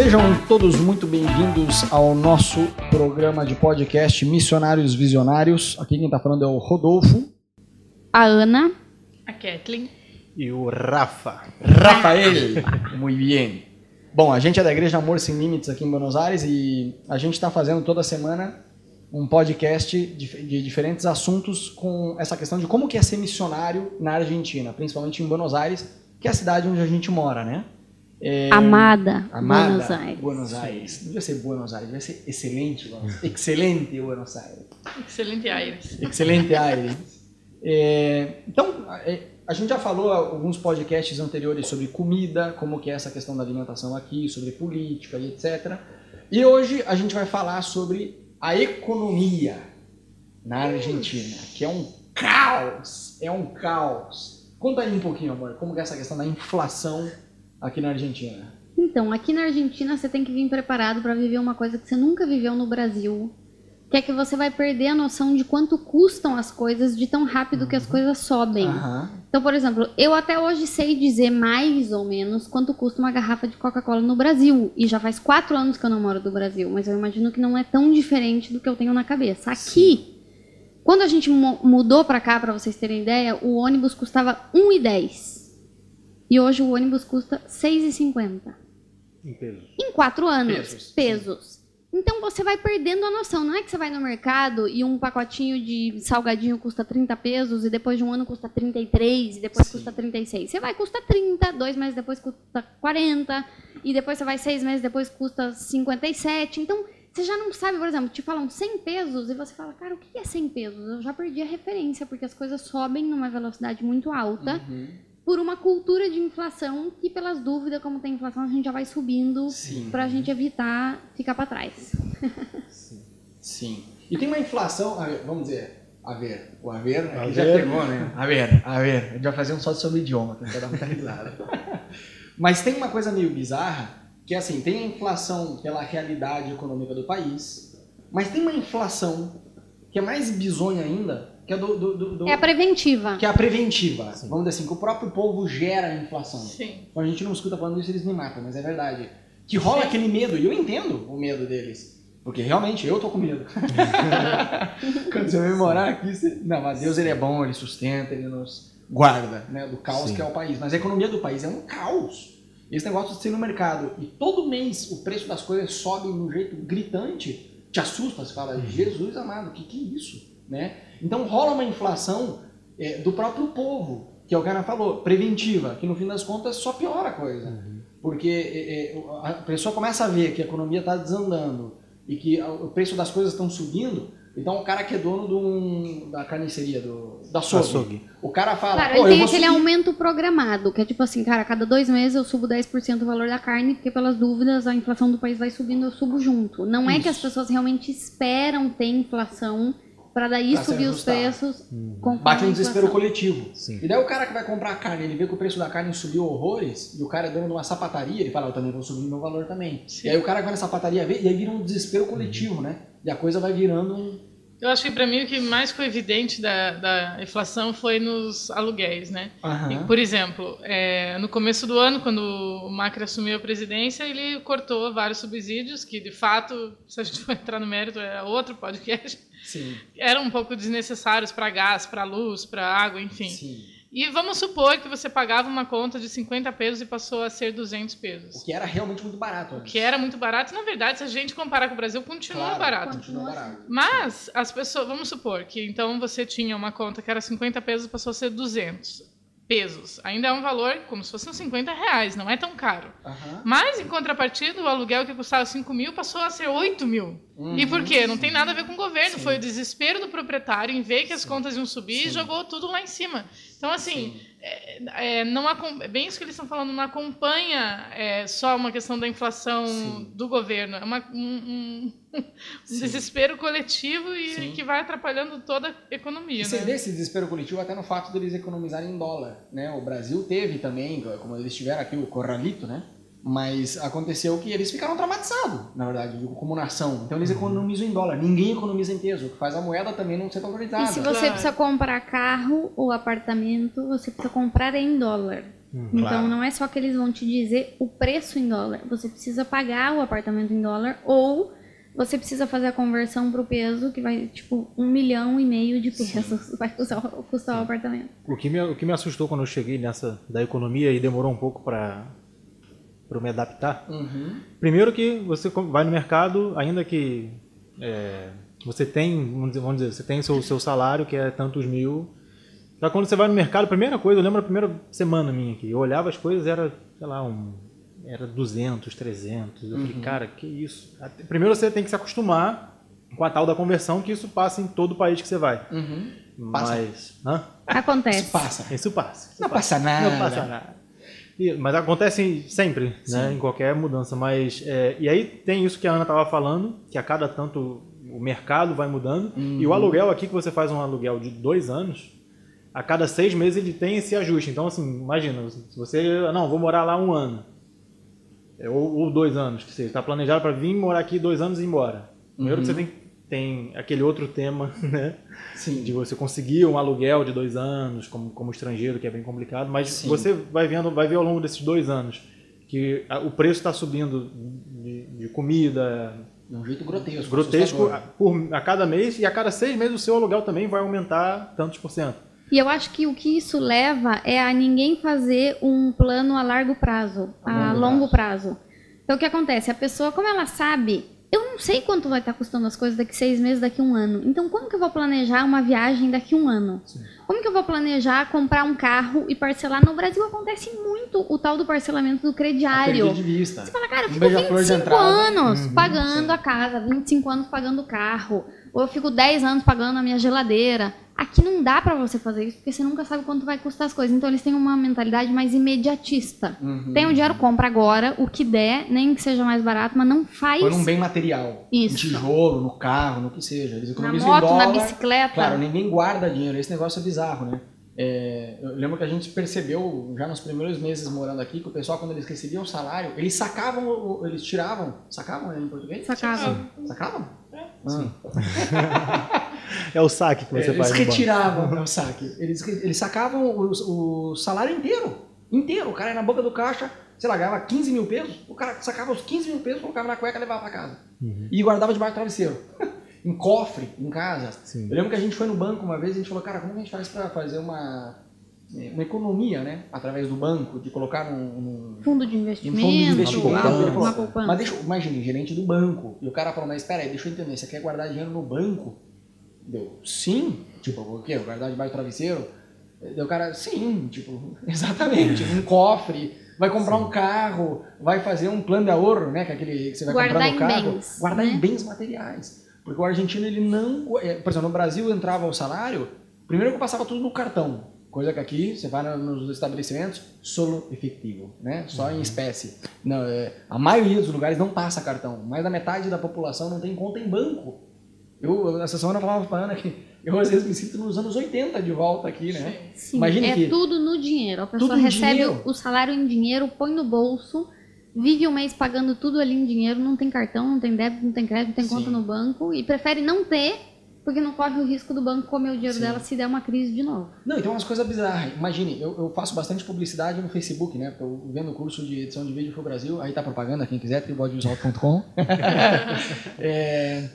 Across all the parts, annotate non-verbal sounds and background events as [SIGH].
Sejam todos muito bem-vindos ao nosso programa de podcast Missionários Visionários. Aqui quem está falando é o Rodolfo. A Ana. A Kathleen. E o Rafa. Rafael. Muito bem. Bom, a gente é da Igreja Amor Sem Limites aqui em Buenos Aires e a gente está fazendo toda semana um podcast de, de, diferentes assuntos com essa questão de como que é ser missionário na Argentina, principalmente em Buenos Aires, que é a cidade onde a gente mora, né? É... Amada, Amada, Buenos Aires. Buenos Aires. Não devia ser Buenos Aires, devia ser excelente. excelente Buenos Aires. Excelente Aires. Excelente Aires. É, então, é, a gente já falou alguns podcasts anteriores sobre comida, como que é essa questão da alimentação aqui, sobre política e etc. E hoje a gente vai falar sobre a economia na Argentina, que é um caos, é um caos. Conta aí um pouquinho, amor, como que é essa questão da inflação aqui na Argentina? Então, aqui na Argentina você tem que vir preparado para viver uma coisa que você nunca viveu no Brasil, que é que você vai perder a noção de quanto custam as coisas de tão rápido uhum. que as uhum. coisas sobem. Uhum. Então, por exemplo, eu até hoje sei dizer mais ou menos quanto custa uma garrafa de Coca-Cola no Brasil. E já faz quatro anos que eu não moro do Brasil, mas eu imagino que não é tão diferente do que eu tenho na cabeça. Aqui, Sim. quando a gente mudou para cá, para vocês terem ideia, o ônibus custava 1,10. E hoje o ônibus custa 6,50. Em pesos. Em quatro anos. Pesos. pesos. Então você vai perdendo a noção. Não é que você vai no mercado e um pacotinho de salgadinho custa 30 pesos e depois de um ano custa 33 e depois Sim. custa 36. Você vai custa 30, dois meses depois custa 40 e depois você vai seis meses depois custa 57. Então você já não sabe, por exemplo, te falam 100 pesos e você fala, cara, o que é 100 pesos? Eu já perdi a referência porque as coisas sobem numa velocidade muito alta. Uhum por uma cultura de inflação que, pelas dúvidas, como tem inflação, a gente já vai subindo para a gente evitar ficar para trás. Sim. Sim. E tem uma inflação, vamos dizer, a ver, o a ver, aqui já pegou, né? A ver, a ver, a gente vai fazer um só sobre idioma, tentar dar muita risada. [LAUGHS] Mas tem uma coisa meio bizarra, que é assim, tem a inflação pela realidade econômica do país, mas tem uma inflação que é mais bizonha ainda, que é do, do, do, do, É a preventiva. Que é a preventiva. Sim. Vamos dizer assim, que o próprio povo gera a inflação. Sim. Quando a gente não escuta falando isso, eles me matam, mas é verdade. Que rola Sim. aquele medo, e eu entendo o medo deles. Porque realmente eu tô com medo. [LAUGHS] Quando você vem morar aqui, você... não, mas Deus ele é bom, ele sustenta, ele nos guarda, né, do caos Sim. que é o país. Mas a economia do país é um caos. Esse negócio de ser no mercado e todo mês o preço das coisas sobe de um jeito gritante, te assusta, você fala, uhum. Jesus amado, o que, que é isso? Né? Então rola uma inflação é, do próprio povo, que é o cara falou, preventiva, que no fim das contas só piora a coisa. Uhum. Porque é, é a pessoa começa a ver que a economia está desandando e que o preço das coisas estão subindo, então o cara que é dono um, da carniceria, do, da açougue, açougue, o cara fala... Claro, ele tem aquele subir... aumento programado, que é tipo assim, cara, a cada dois meses eu subo 10% o valor da carne, porque pelas dúvidas a inflação do país vai subindo, eu subo junto. Não Isso. é que as pessoas realmente esperam ter inflação para daí pra subir os preços. Uhum. Bate um desespero coletivo. Sim. E daí o cara que vai comprar carne, ele vê que o preço da carne subiu horrores, e o cara é dono de uma sapataria, ele fala, eu também vou subir meu valor também. Sim. E aí o cara vai na sapataria ver, e aí vira um desespero coletivo, uhum. né? E a coisa vai virando um eu acho que para mim o que mais foi evidente da, da inflação foi nos aluguéis, né? Uhum. E, por exemplo, é, no começo do ano, quando o Macri assumiu a presidência, ele cortou vários subsídios que, de fato, se a gente for entrar no mérito, é outro podcast. Sim. Eram um pouco desnecessários para gás, para luz, para água, enfim. Sim. E vamos supor que você pagava uma conta de 50 pesos e passou a ser 200 pesos. O que era realmente muito barato. O que era muito barato. Na verdade, se a gente comparar com o Brasil, continua claro, barato. Continua barato. Mas as pessoas, vamos supor que então você tinha uma conta que era 50 pesos e passou a ser 200 pesos. Ainda é um valor como se fossem 50 reais, não é tão caro. Uhum. Mas, em contrapartida, o aluguel que custava 5 mil passou a ser 8 mil. Uhum. E por quê? Não tem nada a ver com o governo. Sim. Foi o desespero do proprietário em ver que as Sim. contas iam subir Sim. e jogou tudo lá em cima. Então, assim, é, é, não bem isso que eles estão falando, não acompanha é, só uma questão da inflação Sim. do governo, é uma, um, um, [LAUGHS] desespero coletivo e Sim. que vai atrapalhando toda a economia. E você né? vê esse desespero coletivo até no fato deles economizarem em dólar. Né? O Brasil teve também, como eles tiveram aqui o corralito, né? Mas aconteceu que eles ficaram traumatizados, na verdade, como nação. Então eles uhum. economizam em dólar. Ninguém economiza em peso, o que faz a moeda também não ser valorizada. E se você precisa comprar carro ou apartamento, você precisa comprar em dólar. Então Claro. não é só que eles vão te dizer o preço em dólar. Você precisa pagar o apartamento em dólar ou você precisa fazer a conversão pro peso, que vai, tipo, um milhão e meio de pesos [LAUGHS] vai custar, custar o apartamento. O que, me, o que me assustou quando eu cheguei nessa da economia e demorou um pouco para eu me adaptar. Uhum. Primeiro que você vai no mercado, ainda que é, você tem, vamos dizer, vamos dizer, você tem seu, seu salário que é tantos mil. Já quando você vai no mercado, a primeira coisa, eu lembro a primeira semana minha aqui, eu olhava as coisas, era, sei lá, um, era 200, 300. Eu falei, cara, que isso? Até- Primeiro você tem que se acostumar com a tal da conversão, que isso passa em todo o país que você vai. Uhum. Passa. Mas, hã? Acontece. Isso passa. Isso passa. isso Não passa nada. Não passa nada. Mas acontece sempre, né? Em qualquer mudança. Mas é, e aí tem isso que a Ana estava falando, que a cada tanto o mercado vai mudando e o aluguel aqui que você faz um aluguel de dois anos, a cada seis meses ele tem esse ajuste. Então assim, imagina, se você não vou morar lá um ano é, ou, ou dois anos, que você está planejado para vir morar aqui dois anos e ir embora. Primeiro que você tem tem aquele outro tema, [LAUGHS] né? Sim. de você conseguir um aluguel de dois anos como, como estrangeiro, que é bem complicado, mas Sim. você vai vendo, vai ver ao longo desses dois anos que a- o preço está subindo de, de comida, De um jeito grotesco. grotesco, a, por, a cada mês, e a cada seis meses o seu aluguel também vai aumentar tantos por cento. E eu acho que o que isso leva é a ninguém fazer um plano a largo prazo, a, A longo longo prazo. Então o que acontece? A pessoa, como ela sabe, eu não sei quanto vai estar custando as coisas daqui seis meses, daqui um ano. Então como que eu vou planejar uma viagem daqui um ano? Como que eu vou planejar comprar um carro e parcelar? No Brasil acontece muito o tal do parcelamento do crediário. de vista. Você fala, cara, eu Um fico beija-flor de 25 entrada. anos Uhum, pagando sim. a casa, 25 anos pagando o carro, ou eu fico 10 anos pagando a minha geladeira. Aqui não dá pra você fazer isso, porque você nunca sabe quanto vai custar as coisas. Então eles têm uma mentalidade mais imediatista. Uhum. Tem o dinheiro, compra agora, o que der, nem que seja mais barato, mas não faz Põe num bem material. Isso. No tijolo, no carro, no que seja. Eles na economizam moto, em dólar. na bicicleta. Claro, ninguém guarda dinheiro. Esse negócio é bizarro, né? É, eu lembro que a gente percebeu já nos primeiros meses morando aqui que o pessoal, quando eles recebiam o salário, eles sacavam, eles tiravam. Sacavam né, em português? Sacava. Sacavam? É. Ah. [LAUGHS] É o saque que você É, faz eles no banco. retiravam o [LAUGHS] saque. Eles, eles sacavam o, o salário inteiro. Inteiro. O cara ia na boca do caixa, sei lá, ganhava 15 mil pesos. O cara sacava os 15 mil pesos, colocava na cueca e levava pra casa. Uhum. E guardava debaixo do travesseiro. [LAUGHS] em cofre, em casa. Sim. Eu lembro que a gente foi no banco uma vez e a gente falou, cara, como a gente faz pra fazer uma, é, uma economia, né? Através do banco, de colocar num- num, Fundo de investimento, fundo de investimento. uma, poupança. Mas deixa, eu- imagine, gerente do banco. E o cara falou, mas espera aí, deixa eu entender, você quer guardar dinheiro no banco? Deu, sim. Tipo, o quê? Guardar debaixo do travesseiro? Deu o cara, sim, tipo, [LAUGHS] exatamente. Um cofre, vai comprar um carro, vai fazer um plano de ahorro, né? Que é aquele que você vai Guardar comprar no em carro. bens, guardar né? em bens materiais. Porque o argentino, ele não. é, Por exemplo, no Brasil entrava o salário, primeiro que eu passava tudo no cartão. Coisa que aqui, você vai no- nos estabelecimentos, solo efetivo, né? Só em espécie. Não, é, a maioria dos lugares não passa cartão. Mais da metade da população não tem conta em banco. Eu, essa semana eu falava pra Ana que eu às vezes me sinto nos anos 80 de volta aqui, né? Sim, Imagine é que- tudo no dinheiro. A pessoa recebe dinheiro. o salário em dinheiro, põe no bolso, vive um mês pagando tudo ali em dinheiro, não tem cartão, não tem débito, não tem crédito, não tem conta Sim. no banco e prefere não ter, porque não corre o risco do banco comer o dinheiro Sim. dela se der uma crise de novo. Não, então umas coisas bizarras. Imagine, eu, eu faço bastante publicidade no Facebook, né? Porque eu vendo o curso de edição de vídeo pro Brasil, aí tá propaganda, quem quiser, tribodevisual.com. [LAUGHS] é,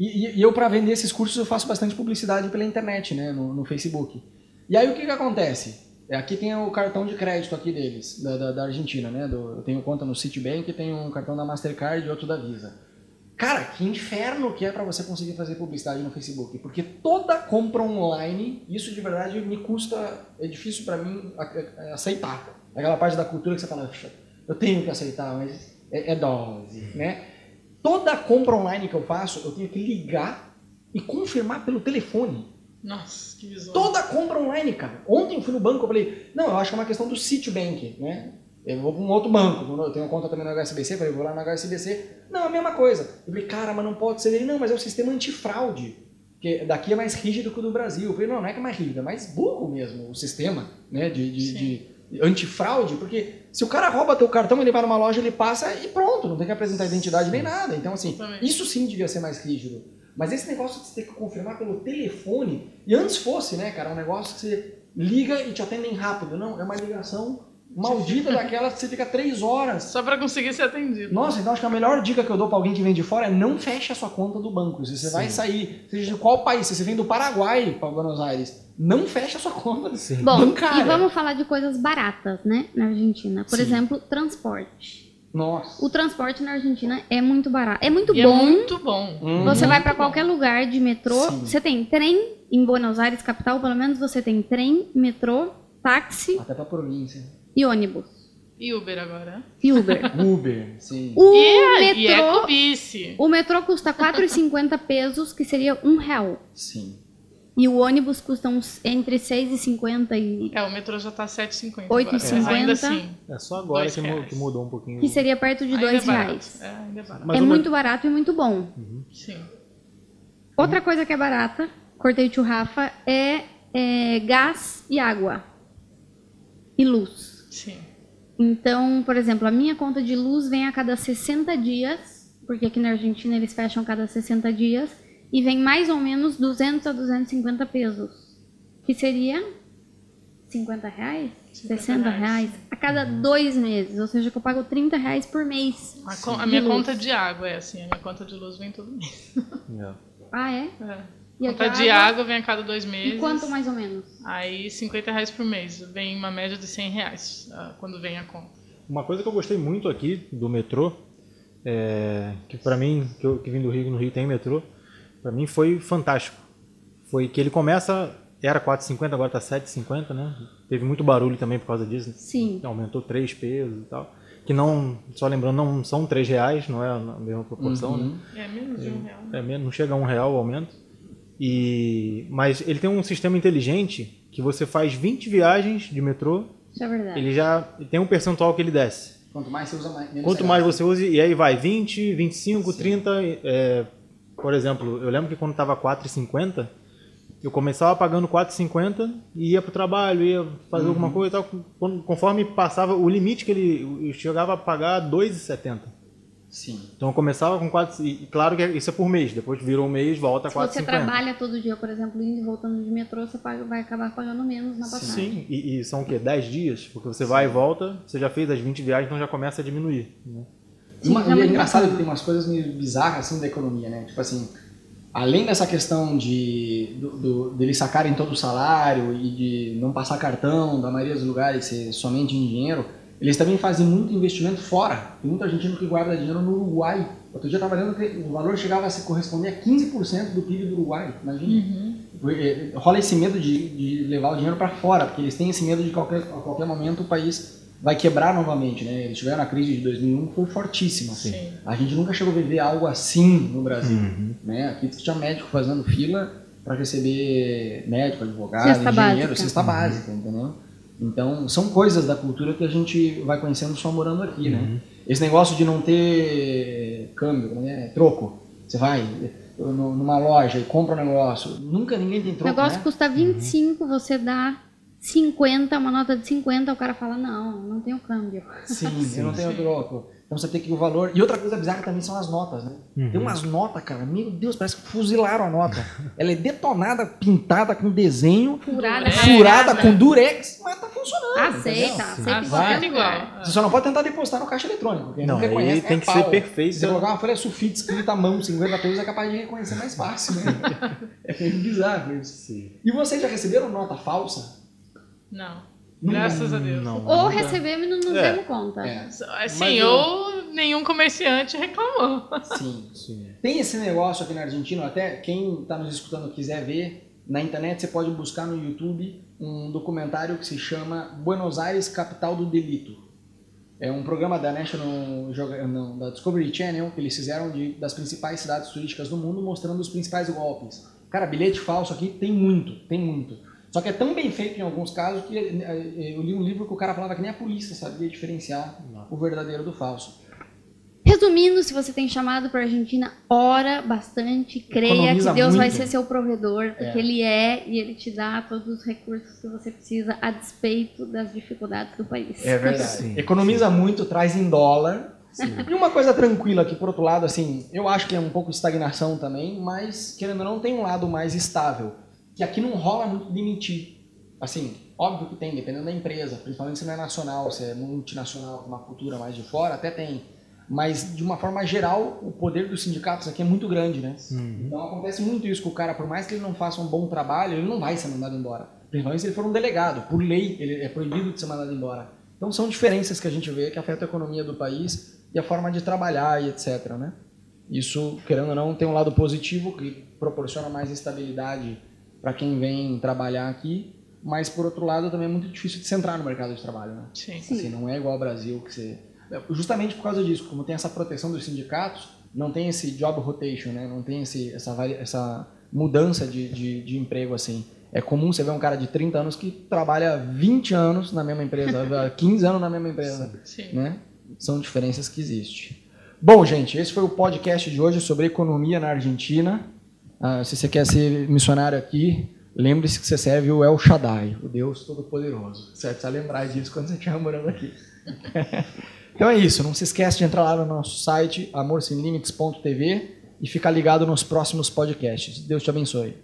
e, e- e eu, para vender esses cursos, eu faço bastante publicidade pela internet, né? No, no Facebook. E aí o que que acontece? É, aqui tem o cartão de crédito aqui deles, da, da, da Argentina, né? Do- eu tenho conta no Citibank tenho um cartão da Mastercard e outro da Visa. Cara, que inferno que é para você conseguir fazer publicidade no Facebook, porque toda compra online, isso de verdade me custa, é difícil para mim aceitar. Aquela parte da cultura que você fala, "Puxa, eu tenho que aceitar, mas é, é dose, né? Toda compra online que eu faço, eu tenho que ligar e confirmar pelo telefone. Nossa, que visual. Toda compra online, cara. Ontem eu fui no banco, eu falei, não, eu acho que é uma questão do Citibank, né? Eu vou para um outro banco, eu tenho conta também no HSBC, falei, vou lá no HSBC. Não, a mesma coisa. Eu falei, cara, mas não pode ser ele. Não, mas é o sistema antifraude. Porque daqui é mais rígido que o do Brasil. Eu falei, não, não é que é mais rígido, é mais burro mesmo o sistema, né? De, de, de antifraude, porque se o cara rouba teu cartão, ele vai numa loja, ele passa e pronto, não tem que apresentar identidade nem nada. Então, assim, Exatamente. isso sim devia ser mais rígido. Mas esse negócio de você ter que confirmar pelo telefone, e antes fosse, né, cara, um negócio que você liga e te atendem rápido. Não, é uma ligação maldita daquela que você fica três horas. Só pra conseguir ser atendido. Nossa, então acho que a melhor dica que eu dou pra alguém que vem de fora é não feche a sua conta do banco. Se você vai sair, seja de qual país, se você vem do Paraguai para Buenos Aires, não feche a sua conta Sim. Bom, bancária. e vamos falar de coisas baratas, né, na Argentina. Por Sim. exemplo, transporte. Nossa. O transporte na Argentina é muito barato. É muito E bom. é muito bom. Uhum. Você vai pra qualquer lugar de metrô, Sim. você tem trem em Buenos Aires, capital, pelo menos você tem trem, metrô, táxi Até pra província. E ônibus. E Uber agora? E Uber. [LAUGHS] Uber, sim. O e, é, e é metrô, o metrô custa 4,50 pesos, que seria um real. Sim. E o ônibus custa uns entre 6,50 e É, o metrô já tá 7,50 8,50. agora. Mas ainda assim. É só agora que, mu- que mudou um pouquinho. que seria perto de ainda dois é barato. reais. É, ainda é barato. Mas é muito barato e muito bom. Sim. Outra coisa que é barata, cortei o tio Rafa, é, é gás e água. E luz. Sim. Então, por exemplo, a minha conta de luz vem a cada 60 dias, porque aqui na Argentina eles fecham a cada 60 dias, e vem mais ou menos 200 a 250 pesos, que seria 50 reais? 50 60 reais. reais a cada dois meses, ou seja, que eu pago 30 reais por mês. A, con- a minha luz. conta de água é assim, a minha conta de luz vem todo mês. [LAUGHS] É. Ah, é? É. E a conta de água vem a cada dois meses. E quanto mais ou menos? Aí 50 reais por mês. Vem uma média de 100 reais ah, quando vem a conta. Uma coisa que eu gostei muito aqui do metrô, é, que pra mim, que, eu, que vim do Rio, no Rio tem metrô, pra mim foi fantástico. Foi que ele começa, era 4,50, agora tá 7,50, né? Teve muito barulho também por causa disso. Sim. Aumentou 3 pesos e tal. Que não, só lembrando, não são 3 reais, não é a mesma proporção, né? Uhum. É menos de um real. É, mesmo, não chega a um real o aumento. E, mas ele tem um sistema inteligente que você faz 20 viagens de metrô, Isso é verdade. ele já tem um percentual que ele desce. Quanto mais você usa, mais. menos Quanto mais você usa, e aí vai 20, 25, 30. é, por exemplo, eu lembro que quando estava 4,50, eu começava pagando 4,50 e ia pro trabalho, ia fazer alguma coisa e tal. Conforme passava o limite que ele eu chegava a pagar 2,70. Sim. Então eu começava com 4, e claro que isso é por mês, depois virou um mês, volta a Se você 4,50. trabalha todo dia, por exemplo, indo e voltando de metrô, você paga- vai acabar pagando menos na passagem. Sim, e, e são o quê? 10 dias? Porque você vai e volta, você já fez as 20 viagens, então já começa a diminuir. né? E, uma- Sim, e é engraçado que tem umas coisas meio bizarras assim da economia, né? Tipo assim, além dessa questão de do, do- deles sacarem todo o salário e de não passar cartão, da maioria dos lugares ser somente em dinheiro, eles também fazem muito investimento fora. Tem muita argentino que guarda dinheiro no Uruguai. Outro dia eu estava lendo que o valor chegava a se corresponder a 15% do PIB do Uruguai, imagina. Eh, Rola esse medo de, de levar o dinheiro para fora, porque eles têm esse medo de qualquer, a qualquer momento o país vai quebrar novamente, né? Eles tiveram a crise de 2001 que foi fortíssima. Sim. A gente nunca chegou a viver algo assim no Brasil, né? Aqui tinha médico fazendo fila para receber médico, advogado, Cesta engenheiro, básica. cesta básica, entendeu? Então, são coisas da cultura que a gente vai conhecendo só morando aqui, né? Esse negócio de não ter câmbio, né? troco. Você vai numa loja e compra um negócio, nunca ninguém tem O troco, negócio né? custa 25, você dá 50, uma nota de 50, o cara fala, não, não tenho câmbio. Sim, eu não tenho troco. Então você tem que o valor. E outra coisa bizarra também são as notas, né? Uhum. Tem umas notas, cara, meu Deus, parece que fuzilaram a nota. Ela é detonada, pintada com desenho, Furada, É, furada né? com durex, mas tá funcionando. Aceita, entendeu? aceita em Aceita igual. lugar. Você só não pode tentar depositar no caixa eletrônico, porque Não, não reconhece. tem é que pau. ser perfeito. Se você colocar uma folha sulfite escrita à mão, 50 pesos, é capaz de reconhecer mais fácil, né? [LAUGHS] é meio bizarro isso. Sim. E vocês já receberam nota falsa? Não. Graças a Deus. Não. Ou nunca. recebemos e não nos É. demos conta. É, Assim, eu- ou nenhum comerciante reclamou. sim. Sim. Tem esse negócio aqui na Argentina, até quem está nos escutando quiser ver, na internet você pode buscar no YouTube um documentário que se chama Buenos Aires, Capital do Delito. É um programa da National não, da Discovery Channel que eles fizeram de, das principais cidades turísticas do mundo, mostrando os principais golpes. Cara, bilhete falso aqui tem muito, tem muito. Só que é tão bem feito em alguns casos que eh, eu li um livro que o cara falava que nem a polícia sabia diferenciar o verdadeiro do falso. Resumindo, se você tem chamado para Argentina, ora bastante, creia Economiza que Deus vai muito. ser seu provedor, porque É. Ele é e Ele te dá todos os recursos que você precisa a despeito das dificuldades do país. É verdade. [LAUGHS] Sim, Economiza muito, traz em dólar. E uma coisa tranquila aqui, por outro lado, assim, eu acho que é um pouco de estagnação também, mas querendo ou não, tem um lado mais estável. Que aqui não rola muito demitir. Assim, Óbvio que tem, dependendo da empresa, principalmente se não é nacional, se é multinacional, com uma cultura mais de fora, até tem. Mas, de uma forma geral, o poder dos sindicatos aqui é muito grande, né? Uhum. Então acontece muito isso com o cara, por mais que ele não faça um bom trabalho, ele não vai ser mandado embora. Principalmente se ele for um delegado. Por lei, ele é proibido de ser mandado embora. Então são diferenças que a gente vê que afetam a economia do país e a forma de trabalhar e etc, né? Isso, querendo ou não, tem um lado positivo que proporciona mais estabilidade para quem vem trabalhar aqui, mas por outro lado também é muito difícil de se entrar no mercado de trabalho, né? Sim. Sim. Assim, não é igual ao Brasil que você justamente por causa disso, como tem essa proteção dos sindicatos, não tem esse job rotation, né? Não tem esse, essa, essa mudança de, de, de emprego assim. É comum você ver um cara de 30 anos que trabalha 20 anos na mesma empresa, [LAUGHS] 15 anos na mesma empresa, Sim. né? São diferenças que existem. Bom, gente, esse foi o podcast de hoje sobre economia na Argentina. Ah, se você quer ser missionário aqui, lembre-se que você serve o El Shaddai, o Deus Todo-Poderoso. Você precisa lembrar disso quando você estiver morando aqui. [LAUGHS] Então é isso, não se esquece de entrar lá no nosso site amorsemlimites.tv e ficar ligado nos próximos podcasts. Deus te abençoe.